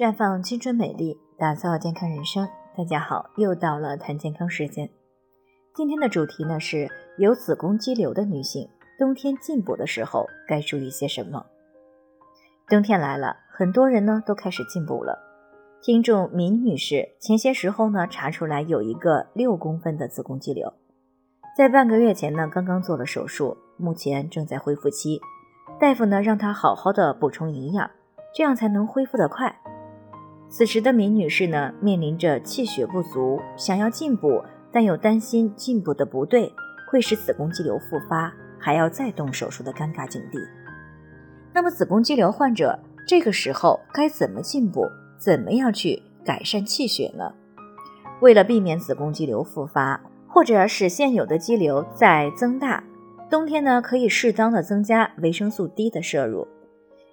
绽放青春美丽，打造健康人生。大家好，又到了谈健康时间。今天的主题呢是有子宫肌瘤的女性，冬天进补的时候该注意些什么？冬天来了，很多人呢都开始进补了。听众闵女士前些时候呢查出来有一个六公分的子宫肌瘤，在半个月前呢刚刚做了手术，目前正在恢复期。大夫呢让她好好的补充营养，这样才能恢复得快。此时的闵女士呢，面临着气血不足，想要进补，但又担心进补的不对会使子宫肌瘤复发，还要再动手术的尴尬境地。那么，子宫肌瘤患者这个时候该怎么进补？怎么样去改善气血呢？为了避免子宫肌瘤复发，或者使现有的肌瘤再增大，冬天呢可以适当的增加维生素 D 的摄入。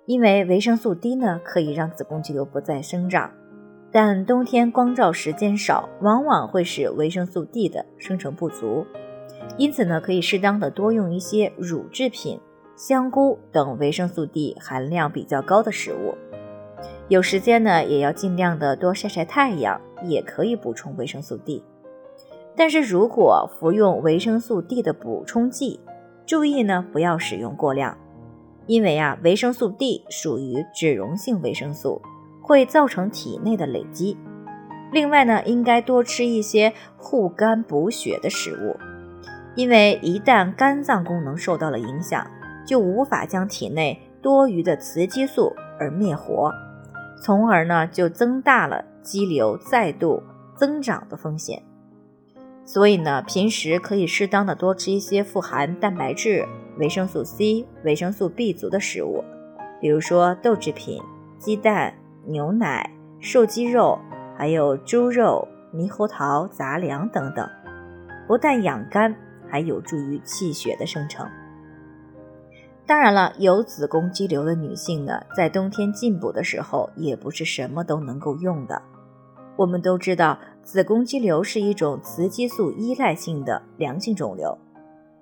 因为维生素 D 呢，可以让子宫肌瘤不再生长，但冬天光照时间少，往往会使维生素 D 的生成不足。因此呢，可以适当的多用一些乳制品、香菇等维生素 D 含量比较高的食物。有时间呢，也要尽量的多晒晒太阳，也可以补充维生素 D。但是如果服用维生素 D 的补充剂，注意呢，不要使用过量。因为啊，维生素 D 属于脂溶性维生素，会造成体内的累积。另外呢，应该多吃一些护肝补血的食物，因为一旦肝脏功能受到了影响，就无法将体内多余的雌激素而灭活，从而呢就增大了肌瘤再度增长的风险。所以呢，平时可以适当的多吃一些富含蛋白质。维生素 C、维生素 B 族的食物，比如说豆制品、鸡蛋、牛奶、瘦鸡肉，还有猪肉、猕猴桃、杂粮等等，不但养肝，还有助于气血的生成。当然了，有子宫肌瘤的女性呢，在冬天进补的时候，也不是什么都能够用的。我们都知道，子宫肌瘤是一种雌激素依赖性的良性肿瘤。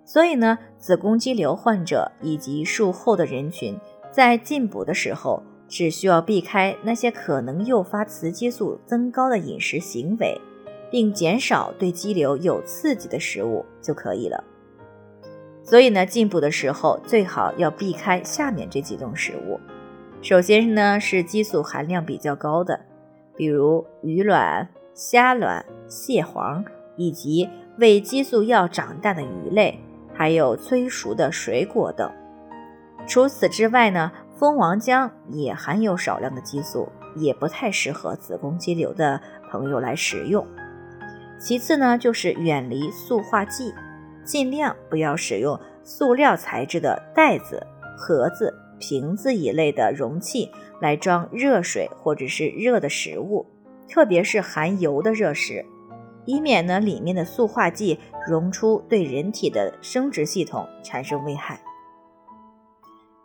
所以呢，子宫肌瘤患者以及术后的人群在进补的时候，只需要避开那些可能诱发雌激素增高的饮食行为，并减少对肌瘤有刺激的食物就可以了。所以呢，进补的时候最好要避开下面这几种食物。首先呢，是激素含量比较高的，比如鱼卵、虾卵、蟹黄，以及喂激素药长大的鱼类。还有催熟的水果等。除此之外呢，蜂王浆也含有少量的激素，也不太适合子宫肌瘤的朋友来食用。其次呢，就是远离塑化剂，尽量不要使用塑料材质的袋子、盒子、瓶子一类的容器来装热水或者是热的食物，特别是含油的热食。以免呢里面的塑化剂溶出，对人体的生殖系统产生危害。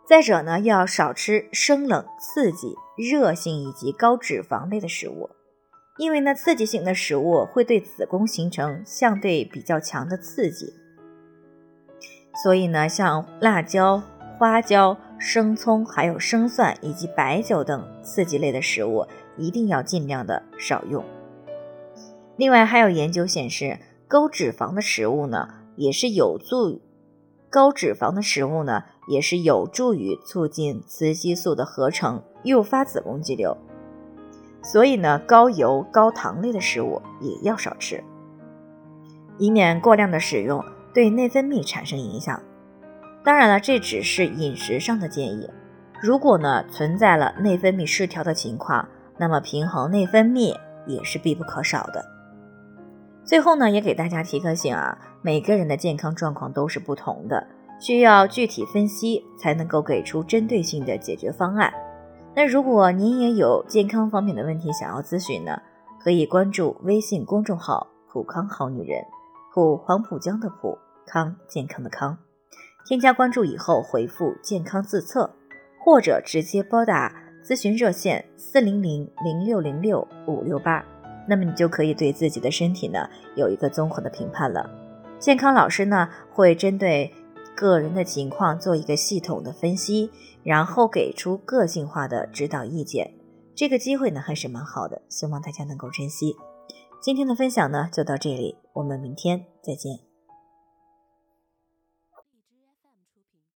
再者呢，要少吃生冷、刺激、热性以及高脂肪类的食物，因为呢刺激性的食物会对子宫形成相对比较强的刺激。所以呢，像辣椒、花椒、生葱、还有生蒜以及白酒等刺激类的食物，一定要尽量的少用。另外还有研究显示，高脂肪的食物呢，也是有助高脂肪的食物呢，也是有助于促进雌激素的合成，诱发子宫肌瘤。所以呢，高油高糖类的食物也要少吃，以免过量的使用对内分泌产生影响。当然了，这只是饮食上的建议。如果呢存在了内分泌失调的情况，那么平衡内分泌也是必不可少的。最后呢，也给大家提个醒啊，每个人的健康状况都是不同的，需要具体分析才能够给出针对性的解决方案。那如果您也有健康方面的问题想要咨询呢，可以关注微信公众号“普康好女人”，普黄浦江的普康健康的康，添加关注以后回复“健康自测”，或者直接拨打咨询热线四零零零六零六五六八。那么你就可以对自己的身体呢有一个综合的评判了。健康老师呢会针对个人的情况做一个系统的分析，然后给出个性化的指导意见。这个机会呢还是蛮好的，希望大家能够珍惜。今天的分享呢就到这里，我们明天再见。